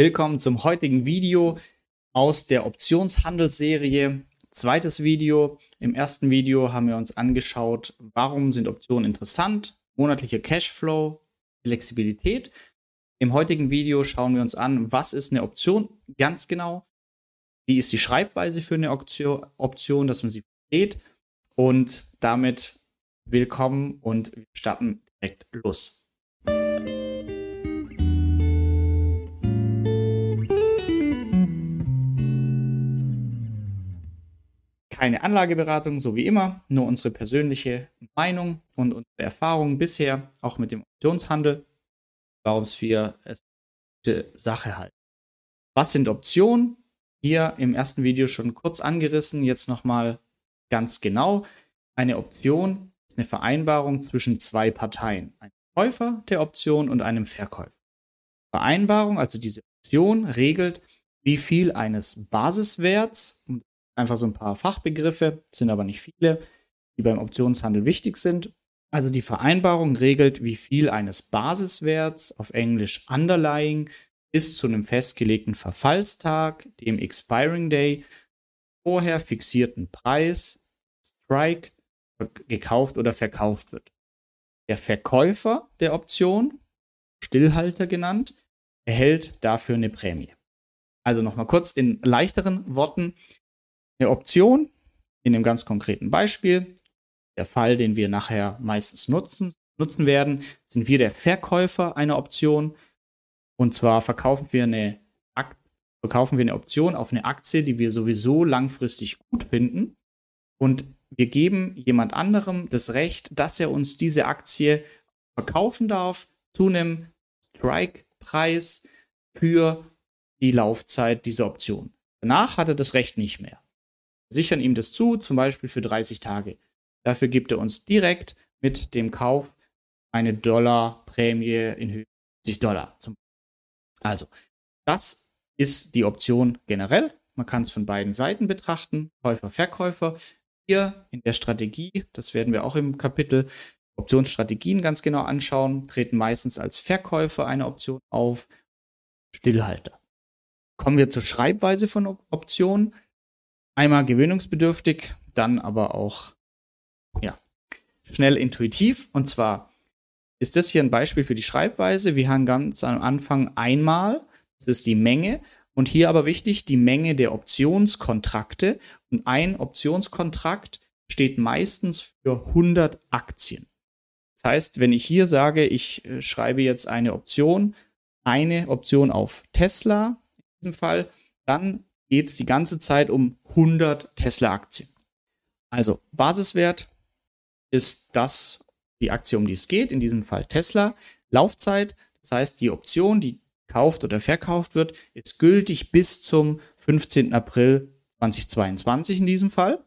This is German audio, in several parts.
Willkommen zum heutigen Video aus der Optionshandelsserie. Zweites Video. Im ersten Video haben wir uns angeschaut, warum sind Optionen interessant, monatlicher Cashflow, Flexibilität. Im heutigen Video schauen wir uns an, was ist eine Option ganz genau, wie ist die Schreibweise für eine Option, dass man sie versteht und damit willkommen und wir starten direkt los. Keine Anlageberatung, so wie immer, nur unsere persönliche Meinung und unsere Erfahrungen bisher, auch mit dem Optionshandel, warum es für es eine Sache halt. Was sind Optionen? Hier im ersten Video schon kurz angerissen, jetzt nochmal ganz genau. Eine Option ist eine Vereinbarung zwischen zwei Parteien, einem Käufer der Option und einem Verkäufer. Vereinbarung, also diese Option, regelt, wie viel eines Basiswerts, um Einfach so ein paar Fachbegriffe, sind aber nicht viele, die beim Optionshandel wichtig sind. Also die Vereinbarung regelt, wie viel eines Basiswerts, auf Englisch Underlying, bis zu einem festgelegten Verfallstag, dem Expiring Day, vorher fixierten Preis, Strike, gekauft oder verkauft wird. Der Verkäufer der Option, Stillhalter genannt, erhält dafür eine Prämie. Also nochmal kurz in leichteren Worten eine Option in einem ganz konkreten Beispiel. Der Fall, den wir nachher meistens nutzen, nutzen werden, sind wir der Verkäufer einer Option. Und zwar verkaufen wir eine verkaufen wir eine Option auf eine Aktie, die wir sowieso langfristig gut finden. Und wir geben jemand anderem das Recht, dass er uns diese Aktie verkaufen darf zu einem Strike-Preis für die Laufzeit dieser Option. Danach hat er das Recht nicht mehr sichern ihm das zu, zum Beispiel für 30 Tage. Dafür gibt er uns direkt mit dem Kauf eine Dollarprämie in Höhe von 50 Dollar. Also, das ist die Option generell. Man kann es von beiden Seiten betrachten, Käufer, Verkäufer. Hier in der Strategie, das werden wir auch im Kapitel Optionsstrategien ganz genau anschauen, treten meistens als Verkäufer eine Option auf, Stillhalter. Kommen wir zur Schreibweise von Optionen einmal gewöhnungsbedürftig, dann aber auch ja, schnell intuitiv. Und zwar ist das hier ein Beispiel für die Schreibweise. Wir haben ganz am Anfang einmal, das ist die Menge. Und hier aber wichtig, die Menge der Optionskontrakte. Und ein Optionskontrakt steht meistens für 100 Aktien. Das heißt, wenn ich hier sage, ich äh, schreibe jetzt eine Option, eine Option auf Tesla in diesem Fall, dann geht es die ganze Zeit um 100 Tesla-Aktien. Also Basiswert ist das, die Aktie, um die es geht, in diesem Fall Tesla. Laufzeit, das heißt, die Option, die gekauft oder verkauft wird, ist gültig bis zum 15. April 2022 in diesem Fall.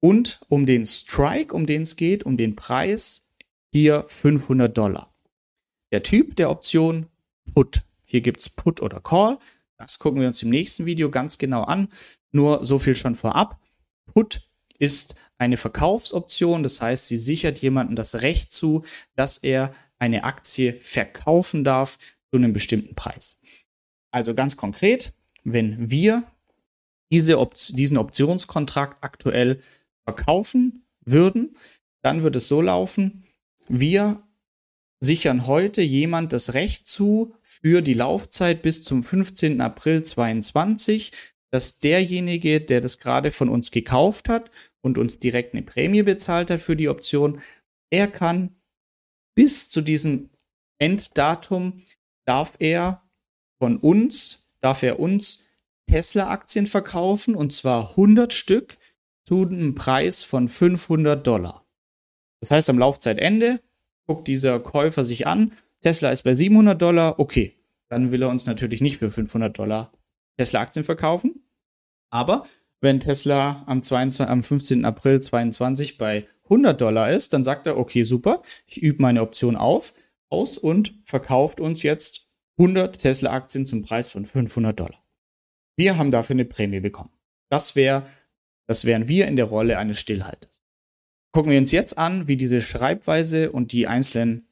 Und um den Strike, um den es geht, um den Preis, hier 500 Dollar. Der Typ der Option Put. Hier gibt es Put oder Call. Das gucken wir uns im nächsten Video ganz genau an. Nur so viel schon vorab. Put ist eine Verkaufsoption, das heißt, sie sichert jemandem das Recht zu, dass er eine Aktie verkaufen darf zu einem bestimmten Preis. Also ganz konkret, wenn wir diese Op diesen Optionskontrakt aktuell verkaufen würden, dann wird es so laufen, wir sichern heute jemand das Recht zu, für die Laufzeit bis zum 15. April 22, dass derjenige, der das gerade von uns gekauft hat und uns direkt eine Prämie bezahlt hat für die Option, er kann bis zu diesem Enddatum darf er von uns, darf er uns Tesla-Aktien verkaufen und zwar 100 Stück zu einem Preis von 500 Dollar. Das heißt, am Laufzeitende guckt dieser Käufer sich an, Tesla ist bei 700 Dollar, okay, dann will er uns natürlich nicht für 500 Dollar Tesla-Aktien verkaufen. Aber wenn Tesla am, 22, am 15. April 2022 bei 100 Dollar ist, dann sagt er, okay, super, ich übe meine Option auf, aus und verkauft uns jetzt 100 Tesla-Aktien zum Preis von 500 Dollar. Wir haben dafür eine Prämie bekommen. Das wäre, das wären wir in der Rolle eines Stillhalters gucken wir uns jetzt an, wie diese Schreibweise und die einzelnen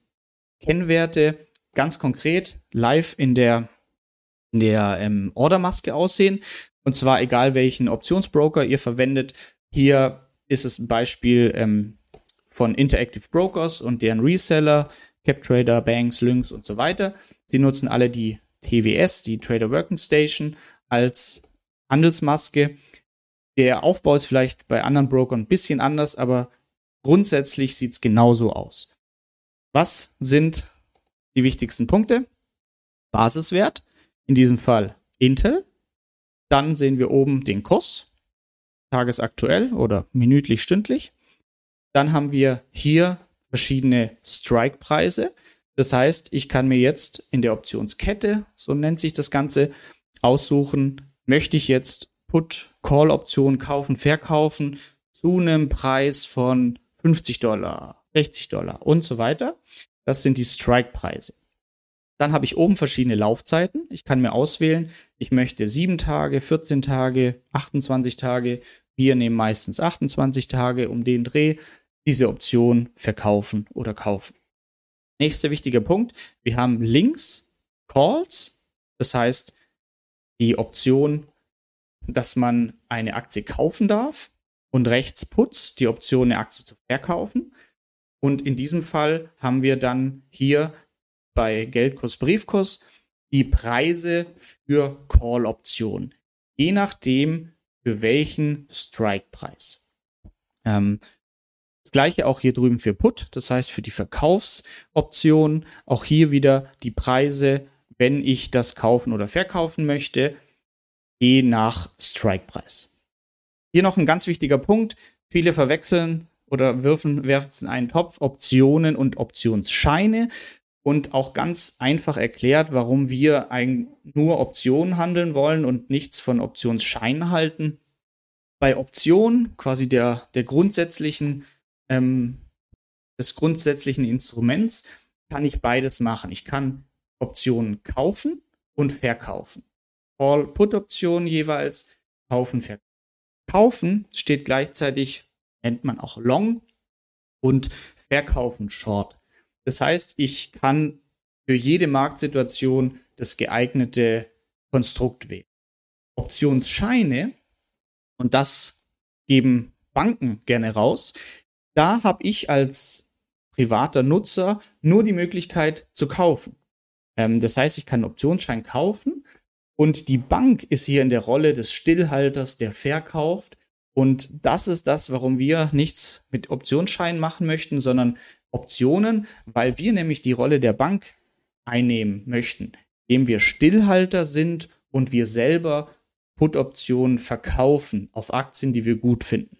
Kennwerte ganz konkret live in der in der ähm, Ordermaske aussehen. Und zwar egal welchen Optionsbroker ihr verwendet. Hier ist es ein Beispiel ähm, von Interactive Brokers und deren Reseller, CapTrader, Banks, Lynx und so weiter. Sie nutzen alle die TWS, die Trader Working Station, als Handelsmaske. Der Aufbau ist vielleicht bei anderen Brokern ein bisschen anders, aber grundsätzlich sieht es genauso aus. Was sind die wichtigsten Punkte? Basiswert, in diesem Fall Intel. Dann sehen wir oben den Kurs, tagesaktuell oder minütlich, stündlich. Dann haben wir hier verschiedene Strike-Preise. Das heißt, ich kann mir jetzt in der Optionskette, so nennt sich das Ganze, aussuchen, möchte ich jetzt Put-Call-Optionen kaufen, verkaufen zu einem Preis von 50 Dollar, 60 Dollar und so weiter. Das sind die Strike-Preise. Dann habe ich oben verschiedene Laufzeiten. Ich kann mir auswählen, ich möchte 7 Tage, 14 Tage, 28 Tage. Wir nehmen meistens 28 Tage um den Dreh. Diese Option verkaufen oder kaufen. Nächster wichtiger Punkt. Wir haben links Calls. Das heißt, die Option, dass man eine Aktie kaufen darf. Und rechts Puts, die Option, eine Aktie zu verkaufen. Und in diesem Fall haben wir dann hier bei Geldkurs, Briefkurs die Preise für Call-Optionen. Je nachdem, für welchen Strike-Preis. Ähm, das gleiche auch hier drüben für Put, das heißt für die Verkaufsoption. Auch hier wieder die Preise, wenn ich das kaufen oder verkaufen möchte, je nach Strike-Preis. Hier noch ein ganz wichtiger Punkt. Viele verwechseln oder werfen, werfen einen Topf Optionen und Optionsscheine und auch ganz einfach erklärt, warum wir nur Optionen handeln wollen und nichts von Optionsscheinen halten. Bei Optionen, quasi der, der grundsätzlichen, ähm, des grundsätzlichen Instruments, kann ich beides machen. Ich kann Optionen kaufen und verkaufen. Call-Put-Optionen jeweils kaufen, verkaufen. Kaufen steht gleichzeitig, nennt man auch Long und verkaufen Short. Das heißt, ich kann für jede Marktsituation das geeignete Konstrukt wählen. Optionsscheine, und das geben Banken gerne raus, da habe ich als privater Nutzer nur die Möglichkeit zu kaufen. Ähm, das heißt, ich kann einen Optionsschein kaufen und die Bank ist hier in der Rolle des Stillhalters, der verkauft. Und das ist das, warum wir nichts mit Optionsscheinen machen möchten, sondern Optionen, weil wir nämlich die Rolle der Bank einnehmen möchten, indem wir Stillhalter sind und wir selber Put-Optionen verkaufen auf Aktien, die wir gut finden.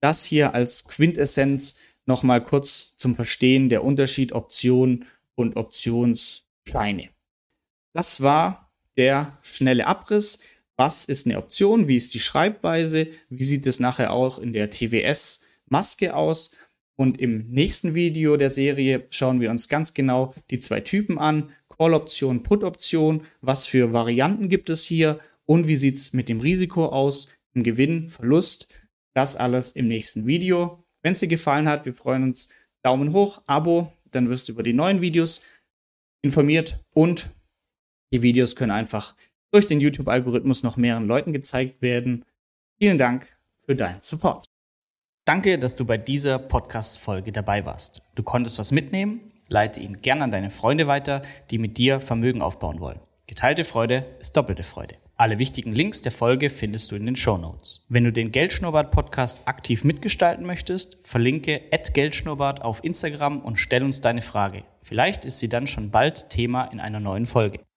Das hier als Quintessenz nochmal kurz zum Verstehen der Unterschied Option und Optionsscheine. Das war der schnelle Abriss. Was ist eine Option? Wie ist die Schreibweise? Wie sieht es nachher auch in der TWS-Maske aus? Und im nächsten Video der Serie schauen wir uns ganz genau die zwei Typen an. Call-Option, Put-Option. Was für Varianten gibt es hier? Und wie sieht es mit dem Risiko aus? Im Gewinn, Verlust? Das alles im nächsten Video. Wenn es dir gefallen hat, wir freuen uns. Daumen hoch, Abo, dann wirst du über die neuen Videos informiert und die Videos können einfach durch den YouTube-Algorithmus noch mehreren Leuten gezeigt werden. Vielen Dank für deinen Support. Danke, dass du bei dieser Podcast-Folge dabei warst. Du konntest was mitnehmen? Leite ihn gern an deine Freunde weiter, die mit dir Vermögen aufbauen wollen. Geteilte Freude ist doppelte Freude. Alle wichtigen Links der Folge findest du in den Show Notes. Wenn du den Geldschnurrbart-Podcast aktiv mitgestalten möchtest, verlinke Geldschnurrbart auf Instagram und stell uns deine Frage. Vielleicht ist sie dann schon bald Thema in einer neuen Folge.